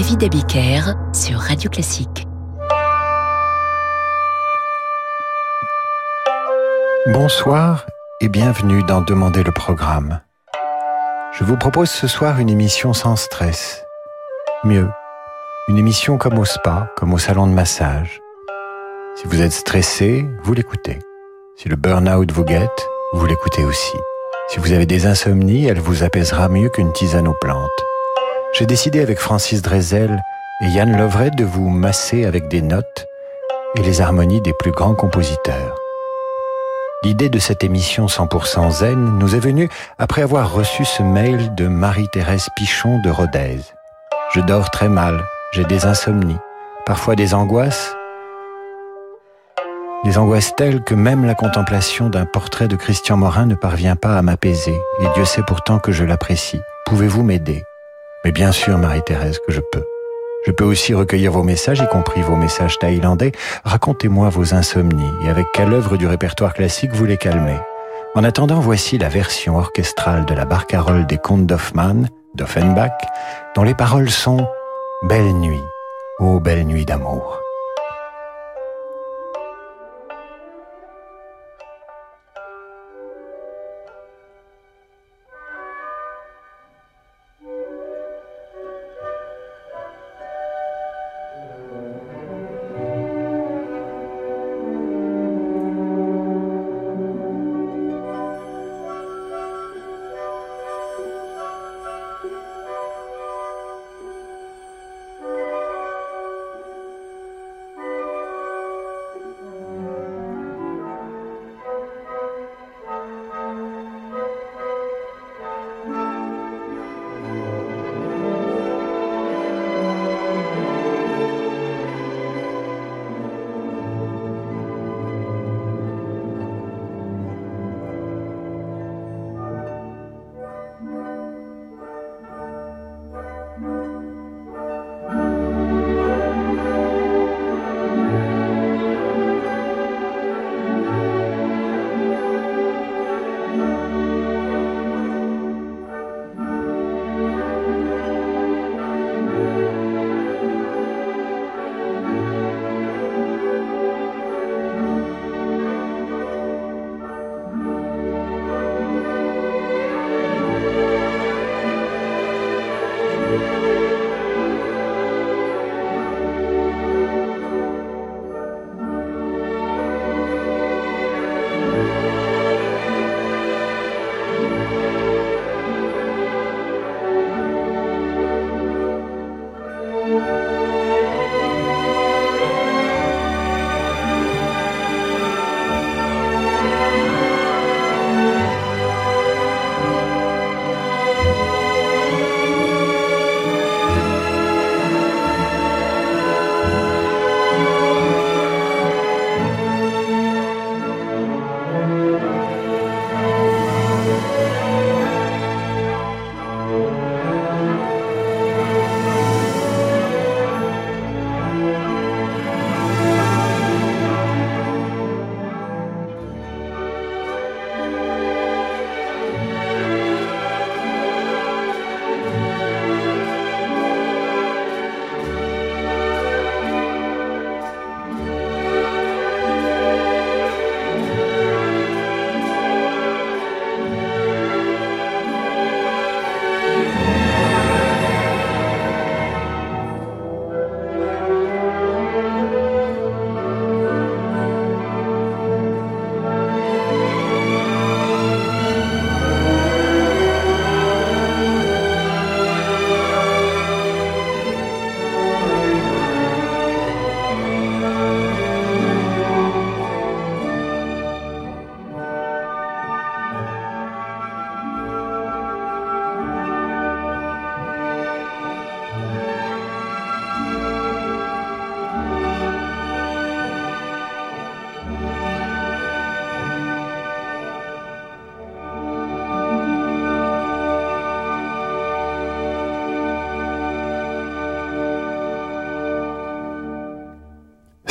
David Abiker sur Radio Classique. Bonsoir et bienvenue dans Demander le programme. Je vous propose ce soir une émission sans stress. Mieux, une émission comme au spa, comme au salon de massage. Si vous êtes stressé, vous l'écoutez. Si le burn-out vous guette, vous l'écoutez aussi. Si vous avez des insomnies, elle vous apaisera mieux qu'une tisane aux plantes. J'ai décidé avec Francis Drezel et Yann Lovred de vous masser avec des notes et les harmonies des plus grands compositeurs. L'idée de cette émission 100% zen nous est venue après avoir reçu ce mail de Marie-Thérèse Pichon de Rodez. Je dors très mal, j'ai des insomnies, parfois des angoisses, des angoisses telles que même la contemplation d'un portrait de Christian Morin ne parvient pas à m'apaiser, et Dieu sait pourtant que je l'apprécie. Pouvez-vous m'aider? Mais bien sûr, Marie-Thérèse, que je peux. Je peux aussi recueillir vos messages, y compris vos messages thaïlandais. Racontez-moi vos insomnies et avec quelle œuvre du répertoire classique vous les calmez. En attendant, voici la version orchestrale de la barcarolle des contes d'Hoffmann, d'Offenbach, dont les paroles sont Belle nuit, ô belle nuit d'amour.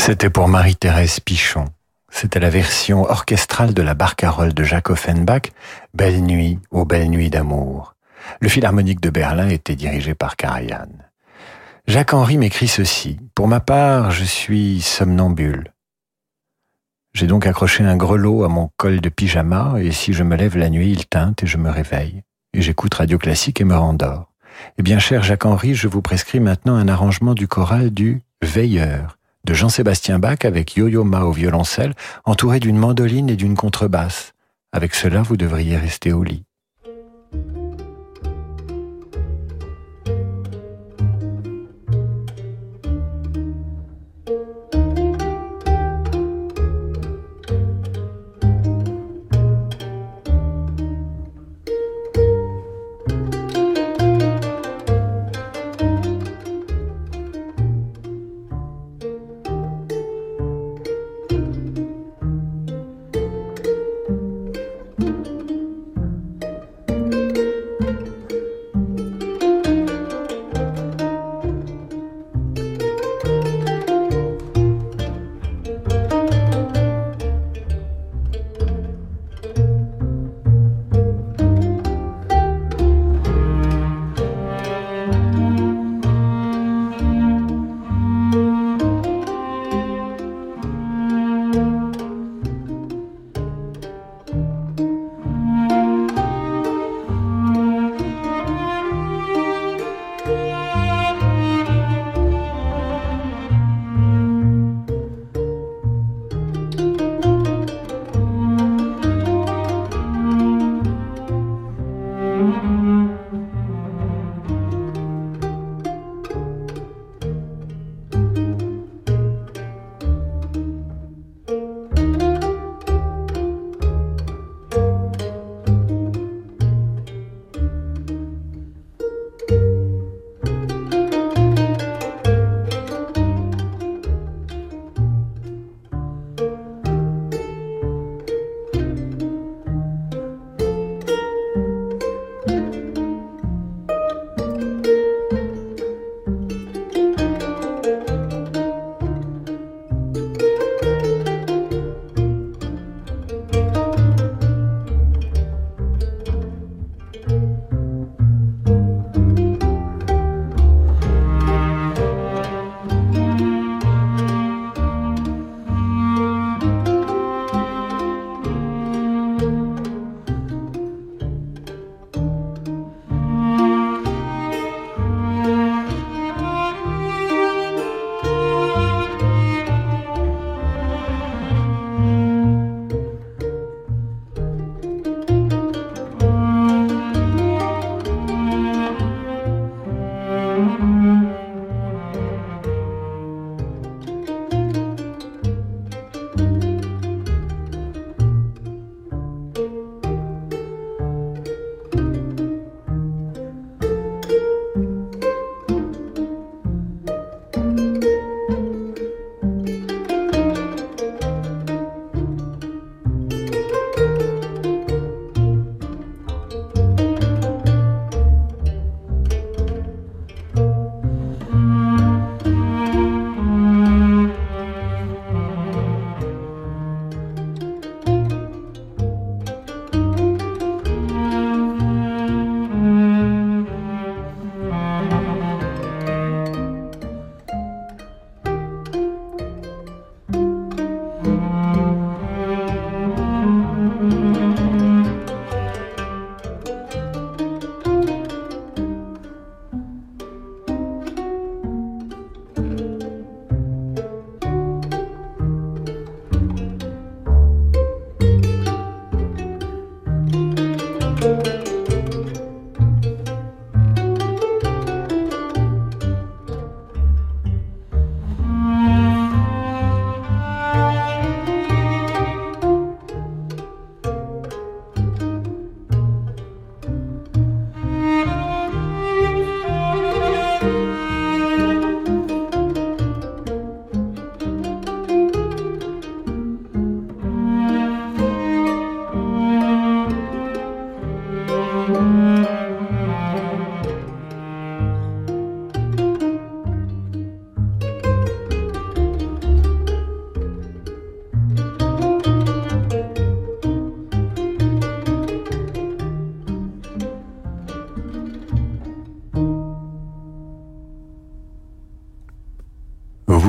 C'était pour Marie-Thérèse Pichon. C'était la version orchestrale de la barcarolle de Jacques Offenbach, Belle nuit, ô belle nuit d'amour. Le Philharmonique de Berlin était dirigé par Karajan. Jacques-Henri m'écrit ceci. Pour ma part, je suis somnambule. J'ai donc accroché un grelot à mon col de pyjama et si je me lève la nuit, il teinte et je me réveille. Et j'écoute Radio Classique et me rendors. Eh bien, cher Jacques-Henri, je vous prescris maintenant un arrangement du choral du Veilleur de Jean-Sébastien Bach avec Yo-Yo Ma au violoncelle, entouré d'une mandoline et d'une contrebasse. Avec cela, vous devriez rester au lit.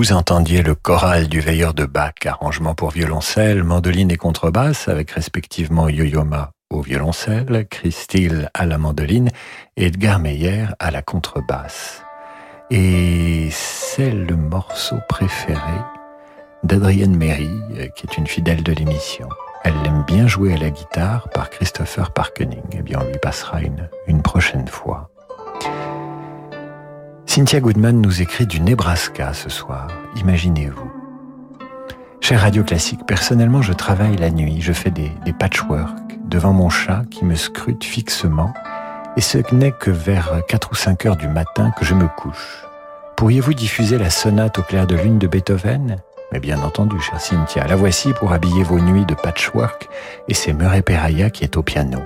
Vous entendiez le choral du veilleur de Bach, arrangement pour violoncelle, mandoline et contrebasse, avec respectivement Yo-Yo-Ma au violoncelle, Christine à la mandoline Edgar Meyer à la contrebasse. Et c'est le morceau préféré d'Adrienne Méry, qui est une fidèle de l'émission. Elle aime bien jouer à la guitare par Christopher Parkening. Eh bien, on lui passera une, une prochaine fois. Cynthia Goodman nous écrit du Nebraska ce soir. Imaginez-vous. Cher Radio Classique, personnellement, je travaille la nuit. Je fais des, des patchwork devant mon chat qui me scrute fixement. Et ce n'est que vers 4 ou 5 heures du matin que je me couche. Pourriez-vous diffuser la sonate au clair de lune de Beethoven? Mais bien entendu, chère Cynthia, la voici pour habiller vos nuits de patchwork, et c'est Murray Peraya qui est au piano.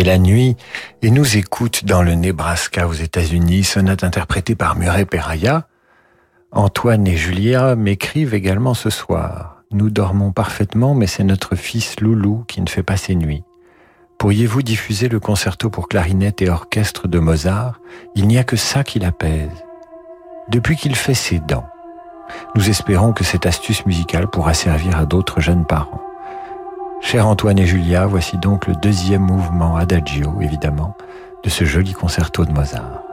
Et la nuit et nous écoute dans le Nebraska aux États-Unis, sonate interprétée par Murray Peraya. Antoine et Julia m'écrivent également ce soir. Nous dormons parfaitement, mais c'est notre fils Loulou qui ne fait pas ses nuits. Pourriez-vous diffuser le concerto pour clarinette et orchestre de Mozart? Il n'y a que ça qui l'apaise. Depuis qu'il fait ses dents, nous espérons que cette astuce musicale pourra servir à d'autres jeunes parents. Cher Antoine et Julia, voici donc le deuxième mouvement adagio, évidemment, de ce joli concerto de Mozart.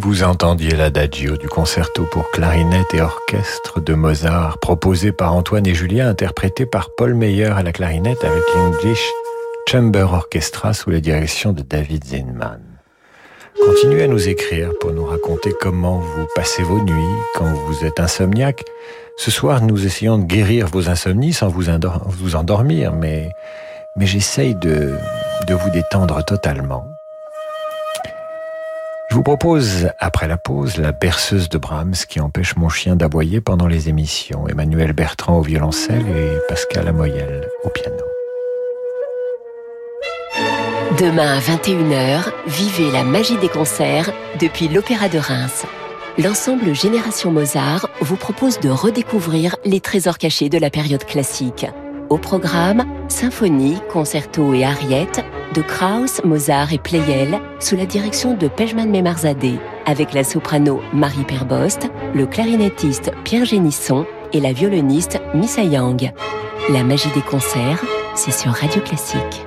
Vous entendiez l'adagio du concerto pour clarinette et orchestre de Mozart, proposé par Antoine et Julien, interprété par Paul Meyer à la clarinette avec l'English Chamber Orchestra sous la direction de David Zinman. Continuez à nous écrire pour nous raconter comment vous passez vos nuits quand vous êtes insomniaque. Ce soir, nous essayons de guérir vos insomnies sans vous, endormir, mais, mais j'essaye de vous détendre totalement. Je vous propose, après la pause, la berceuse de Brahms qui empêche mon chien d'aboyer pendant les émissions. Emmanuel Bertrand au violoncelle et Pascal Amoyel au piano. Demain à 21h, vivez la magie des concerts depuis l'Opéra de Reims. L'ensemble Génération Mozart vous propose de redécouvrir les trésors cachés de la période classique. Au programme, symphonie, concerto et ariettes de Krauss, Mozart et Pleyel sous la direction de Pejman Memarzadeh avec la soprano Marie Perbost, le clarinettiste Pierre Génisson et la violoniste Missa Yang. La magie des concerts, c'est sur Radio Classique.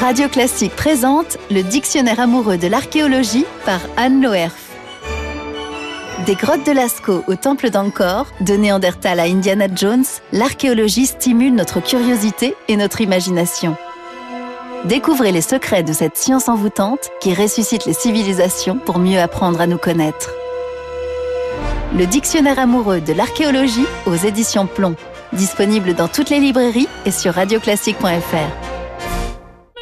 Radio Classique présente le dictionnaire amoureux de l'archéologie par Anne Loerf. Des grottes de Lascaux au temple d'Angkor, de Néandertal à Indiana Jones, l'archéologie stimule notre curiosité et notre imagination. Découvrez les secrets de cette science envoûtante qui ressuscite les civilisations pour mieux apprendre à nous connaître. Le dictionnaire amoureux de l'archéologie aux éditions Plomb, disponible dans toutes les librairies et sur radioclassique.fr.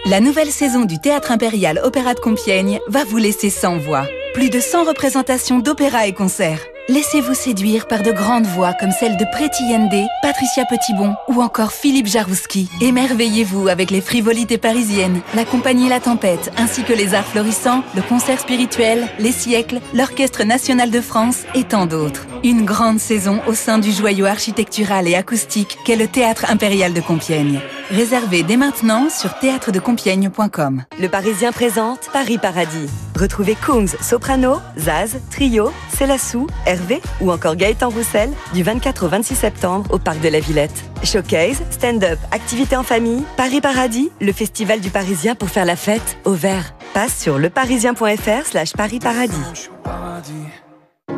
La nouvelle saison du Théâtre Impérial Opéra de Compiègne va vous laisser sans voix. Plus de 100 représentations d'opéra et concerts. Laissez-vous séduire par de grandes voix comme celle de Preti Yende, Patricia Petitbon ou encore Philippe Jarouski. Émerveillez-vous avec les frivolités parisiennes, la compagnie La Tempête, ainsi que les arts florissants, le concert spirituel, les siècles, l'Orchestre National de France et tant d'autres. Une grande saison au sein du joyau architectural et acoustique qu'est le Théâtre Impérial de Compiègne. Réservé dès maintenant sur théâtredecompiègne.com. Le Parisien présente Paris Paradis. Retrouvez Kungs, Soprano, Zaz, Trio, Célassou, Hervé ou encore Gaëtan Roussel du 24 au 26 septembre au Parc de la Villette. Showcase, stand-up, activités en famille, Paris Paradis, le festival du Parisien pour faire la fête au vert. Passe sur leparisien.fr slash Paris Paradis.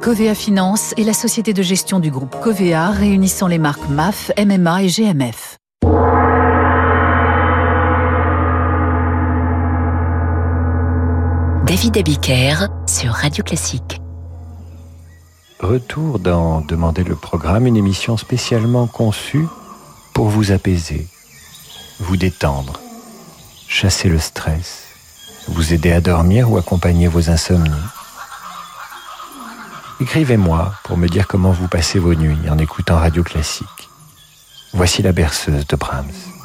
Covea Finance est la société de gestion du groupe Covea réunissant les marques MAF, MMA et GMF. David Abiker sur Radio Classique. Retour dans Demander le programme, une émission spécialement conçue pour vous apaiser, vous détendre, chasser le stress, vous aider à dormir ou accompagner vos insomnies. Écrivez-moi pour me dire comment vous passez vos nuits en écoutant Radio Classique. Voici la berceuse de Brahms.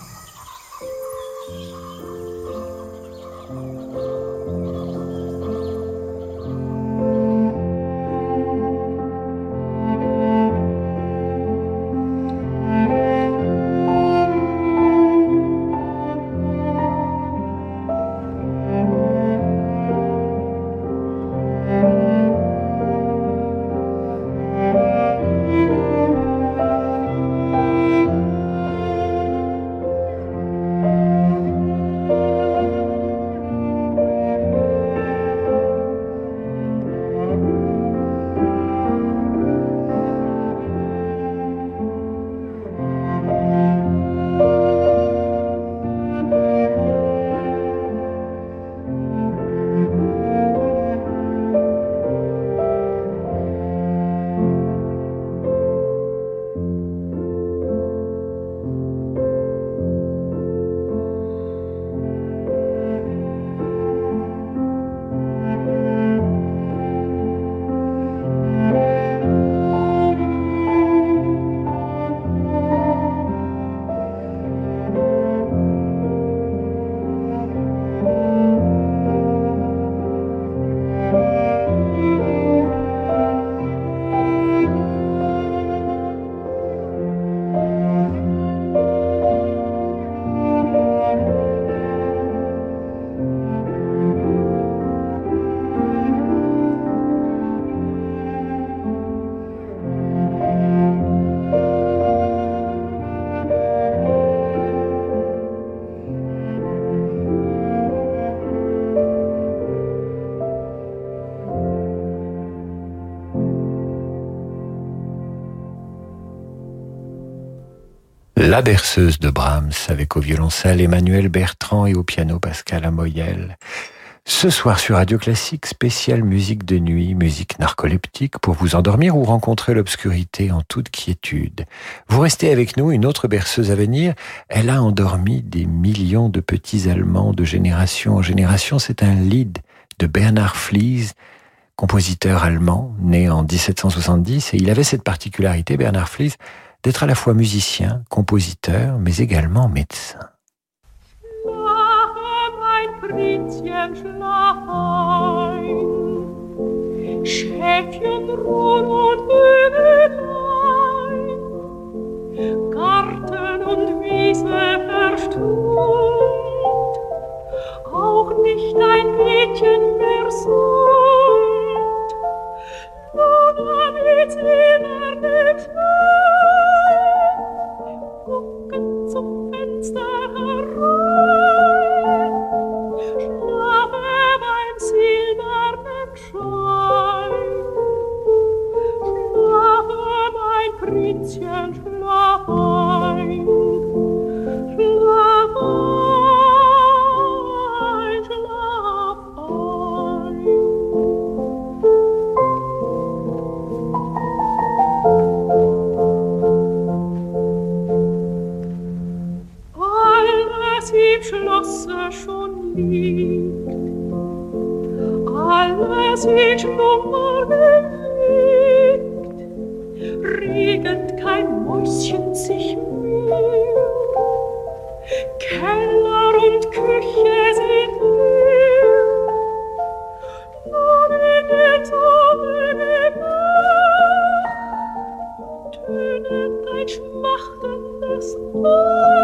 La berceuse de Brahms avec au violoncelle Emmanuel Bertrand et au piano Pascal Amoyel. Ce soir sur Radio Classique, spéciale musique de nuit, musique narcoleptique pour vous endormir ou rencontrer l'obscurité en toute quiétude. Vous restez avec nous, une autre berceuse à venir. Elle a endormi des millions de petits Allemands de génération en génération. C'est un lead de Bernard Flies, compositeur allemand, né en 1770. Et il avait cette particularité, Bernard Flies, d'être à la fois musicien, compositeur, mais également médecin. Schäfchen ruhen und Hügelein. Garten und Wiese verstummt. Auch nicht ein Mädchen mehr summt. Damit sie nach dem Schwein Prinzchen, schlaf ein, schlaf ein, schlaf ein. Alles im Schlosse schon liegt, alles in Schlummer gelegt, kein Mäuschen sich mehr. Keller und Küche sind leer, in der Sonne Nacht tönet ein schmachtendes Ach.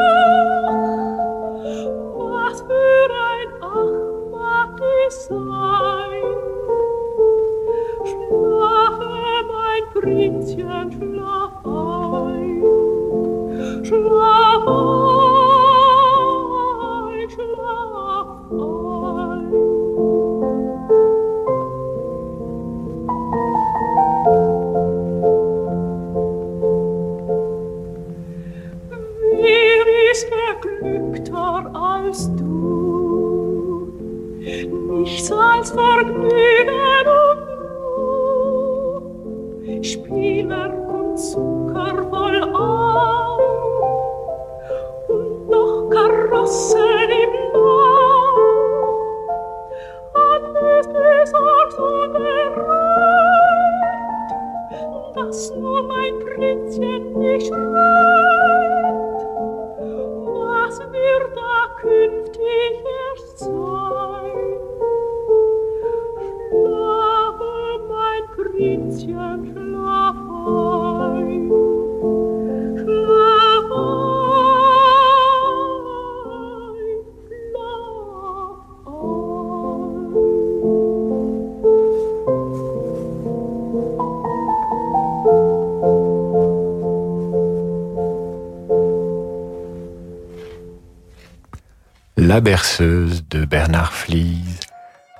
La berceuse de Bernard Flies,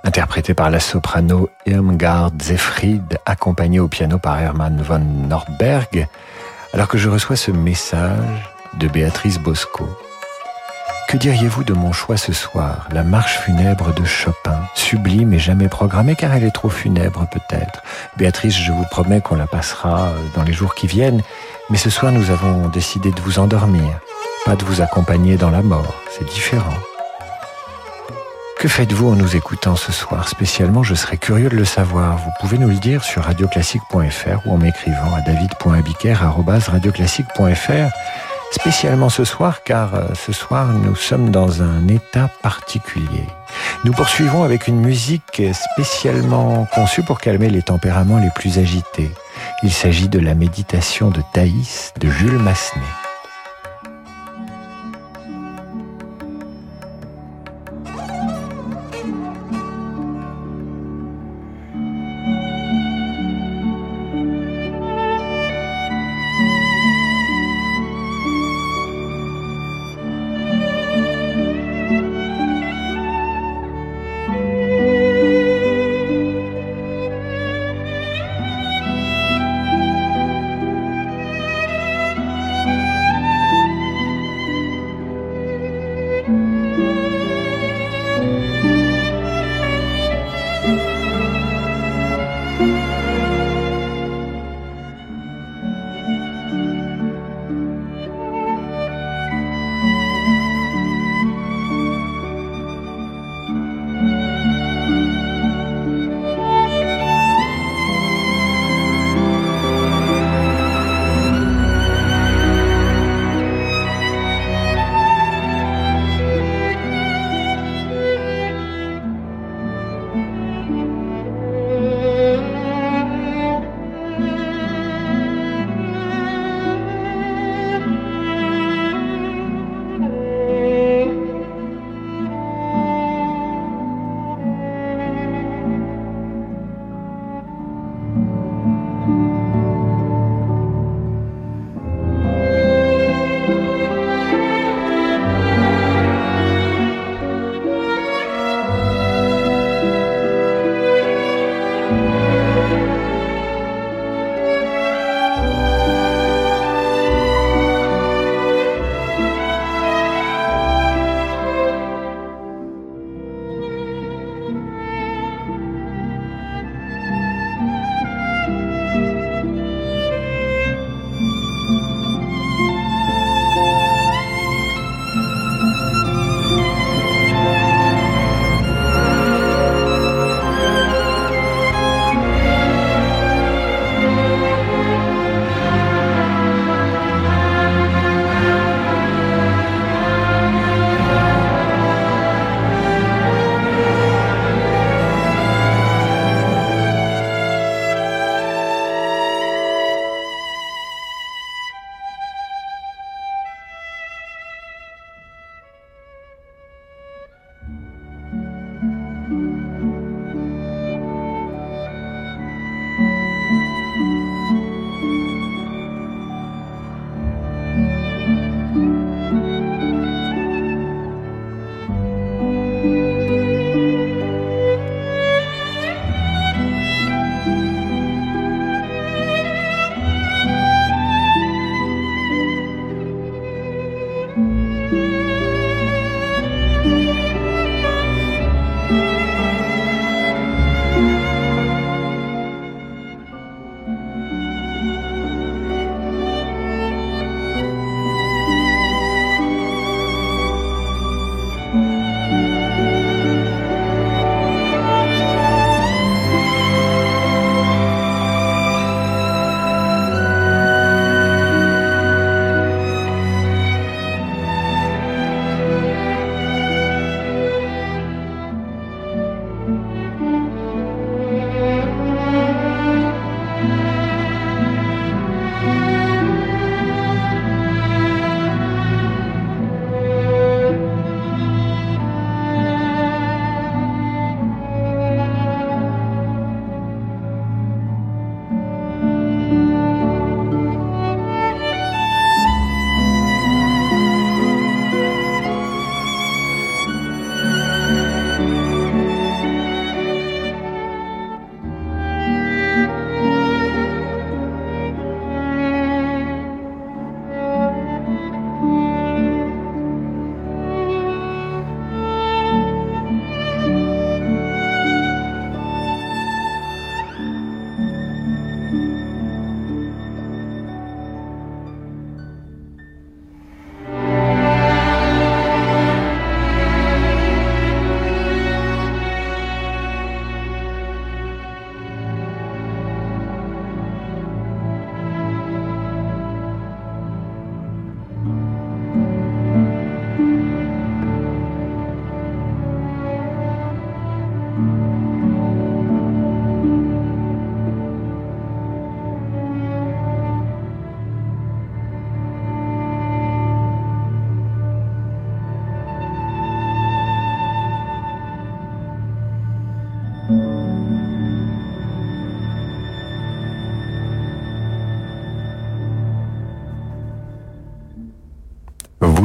interprétée par la soprano Irmgard Zefried, accompagnée au piano par Hermann von Nordberg, alors que je reçois ce message de Béatrice Bosco. Que diriez-vous de mon choix ce soir, la marche funèbre de Chopin, sublime et jamais programmée car elle est trop funèbre peut-être. Béatrice, je vous promets qu'on la passera dans les jours qui viennent, mais ce soir nous avons décidé de vous endormir, pas de vous accompagner dans la mort, c'est différent. Que faites-vous en nous écoutant ce soir Spécialement, je serais curieux de le savoir. Vous pouvez nous le dire sur radioclassique.fr ou en m'écrivant à david.abiker.radioclassique.fr. Spécialement ce soir, car euh, ce soir, nous sommes dans un état particulier. Nous poursuivons avec une musique spécialement conçue pour calmer les tempéraments les plus agités. Il s'agit de la méditation de Thaïs de Jules Massenet.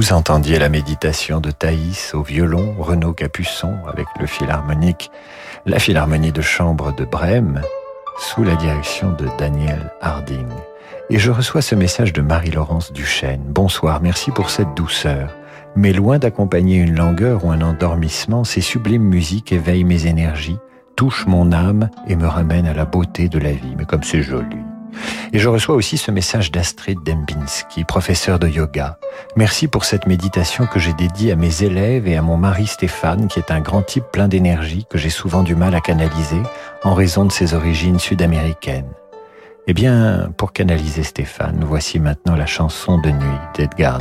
Vous entendiez la méditation de Thaïs au violon, Renaud Capuçon avec le philharmonique, la philharmonie de chambre de Brême, sous la direction de Daniel Harding. Et je reçois ce message de Marie-Laurence Duchesne. Bonsoir, merci pour cette douceur. Mais loin d'accompagner une langueur ou un endormissement, ces sublimes musiques éveillent mes énergies, touche mon âme et me ramène à la beauté de la vie. Mais comme c'est joli. Et je reçois aussi ce message d'Astrid Dembinski, professeur de yoga. Merci pour cette méditation que j'ai dédiée à mes élèves et à mon mari Stéphane, qui est un grand type plein d'énergie que j'ai souvent du mal à canaliser en raison de ses origines sud-américaines. Eh bien, pour canaliser Stéphane, voici maintenant la chanson de nuit d'Edgar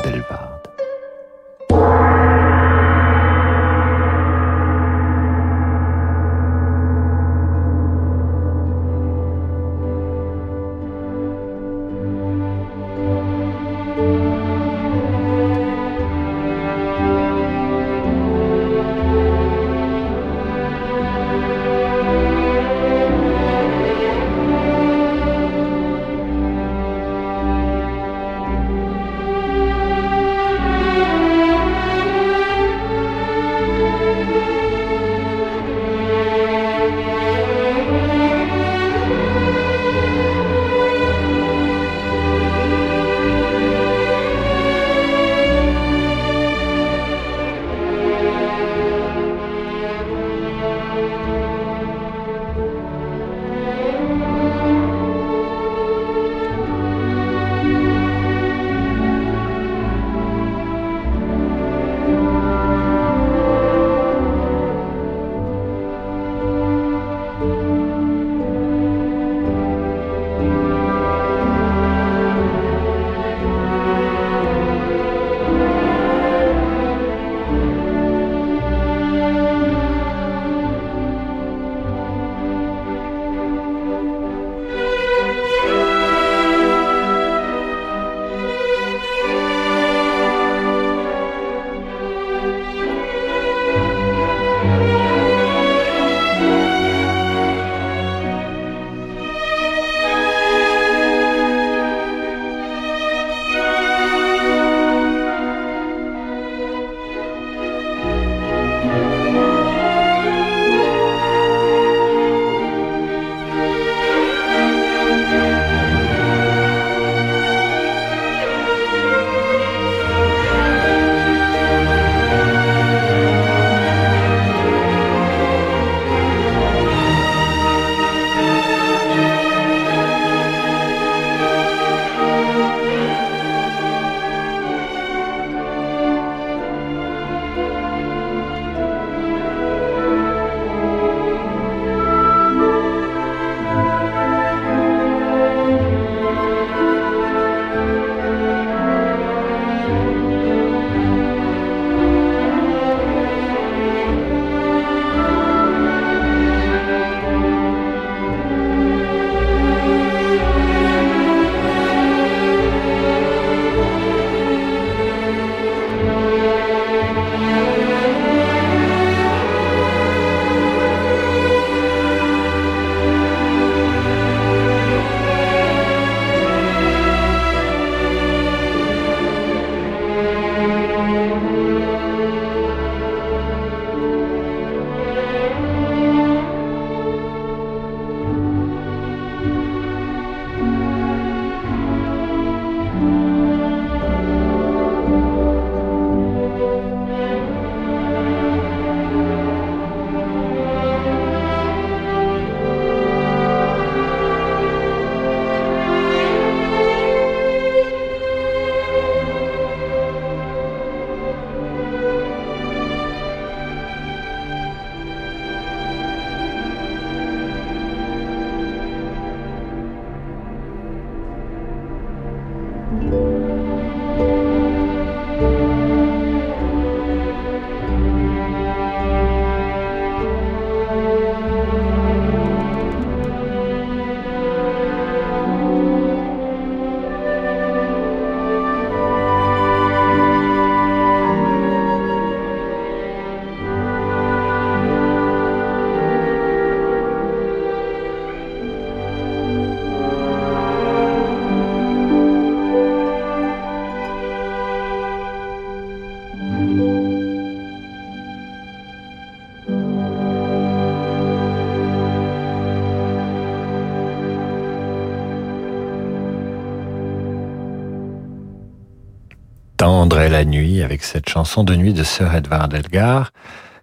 Delvard. la nuit avec cette chanson de nuit de Sir Edvard Elgar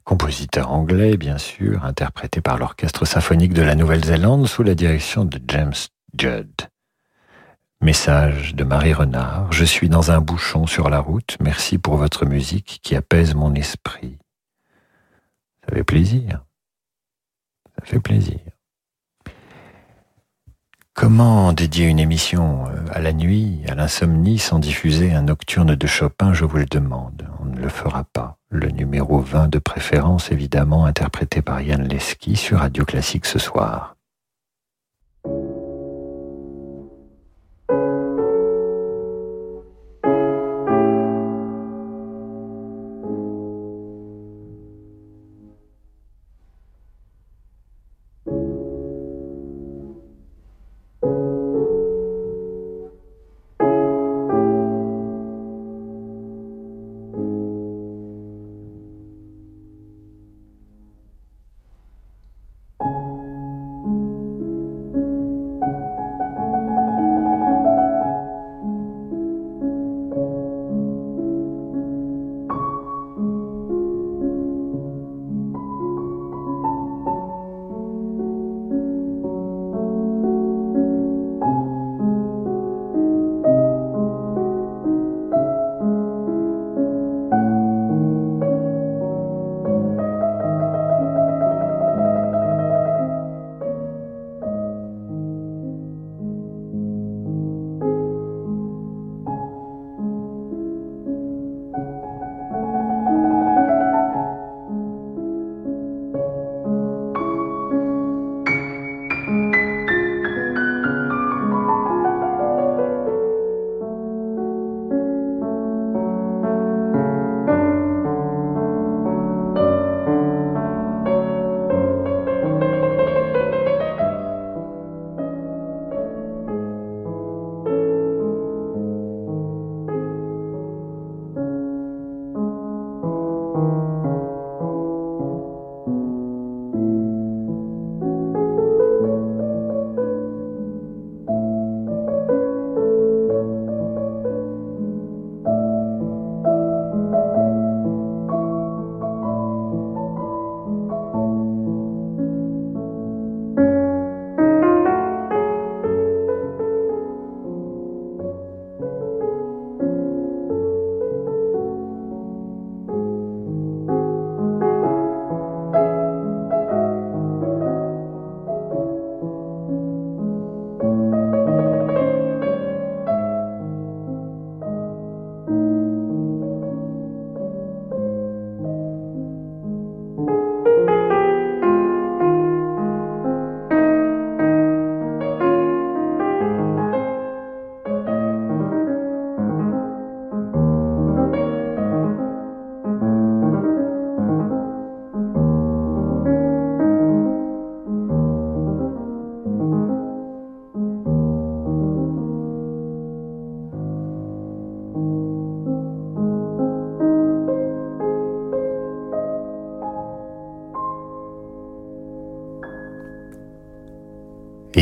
compositeur anglais bien sûr, interprété par l'Orchestre symphonique de la Nouvelle-Zélande sous la direction de James Judd. Message de Marie Renard, je suis dans un bouchon sur la route, merci pour votre musique qui apaise mon esprit. Ça fait plaisir. Ça fait plaisir. Comment dédier une émission euh, à la nuit, à l'insomnie, sans diffuser un nocturne de Chopin, je vous le demande. On ne le fera pas. Le numéro 20 de préférence, évidemment, interprété par Yann Leski sur Radio Classique ce soir.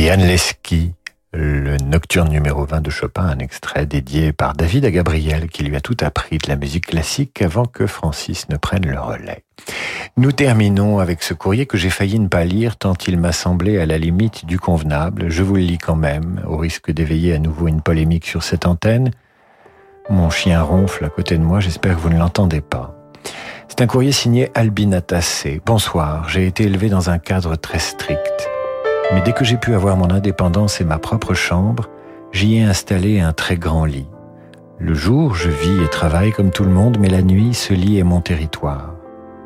Yann Leski, le nocturne numéro 20 de Chopin, un extrait dédié par David à Gabriel qui lui a tout appris de la musique classique avant que Francis ne prenne le relais. Nous terminons avec ce courrier que j'ai failli ne pas lire tant il m'a semblé à la limite du convenable. Je vous le lis quand même, au risque d'éveiller à nouveau une polémique sur cette antenne. Mon chien ronfle à côté de moi, j'espère que vous ne l'entendez pas. C'est un courrier signé Albina Tassé. Bonsoir, j'ai été élevé dans un cadre très strict. Mais dès que j'ai pu avoir mon indépendance et ma propre chambre, j'y ai installé un très grand lit. Le jour, je vis et travaille comme tout le monde, mais la nuit, ce lit est mon territoire.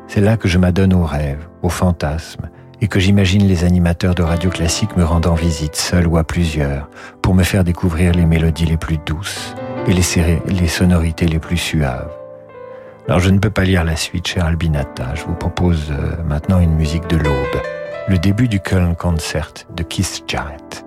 C'est là que je m'adonne aux rêves, aux fantasmes, et que j'imagine les animateurs de radio classique me rendant visite, seuls ou à plusieurs, pour me faire découvrir les mélodies les plus douces et les, les sonorités les plus suaves. Alors je ne peux pas lire la suite, cher Albinata, je vous propose euh, maintenant une musique de l'aube le début du Köln Concert de Keith Jarrett.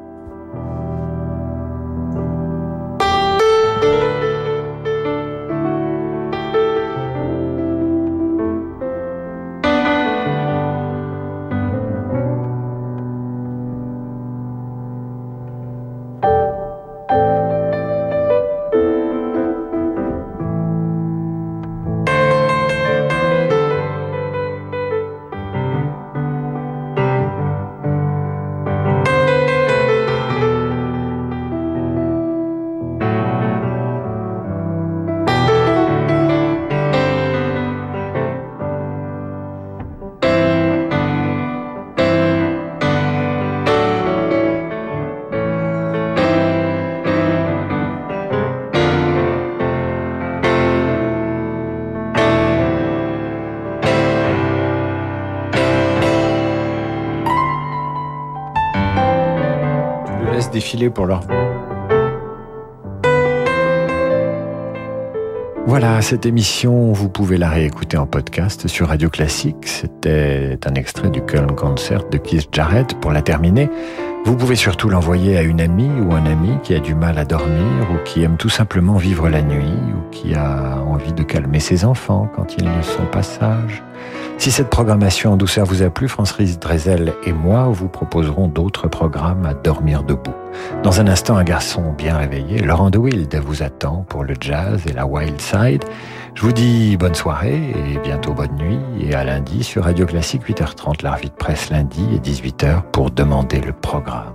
Voilà, cette émission, vous pouvez la réécouter en podcast sur Radio Classique. C'était un extrait du Köln Concert de Keith Jarrett. Pour la terminer, vous pouvez surtout l'envoyer à une amie ou un ami qui a du mal à dormir ou qui aime tout simplement vivre la nuit ou qui a envie de calmer ses enfants quand ils ne sont pas sages. Si cette programmation en douceur vous a plu, Francis Drezel et moi vous proposerons d'autres programmes à dormir debout. Dans un instant, un garçon bien réveillé, Laurent de Wild, vous attend pour le jazz et la wild side. Je vous dis bonne soirée et bientôt bonne nuit et à lundi sur Radio Classique 8h30, la de presse lundi et 18h pour demander le programme.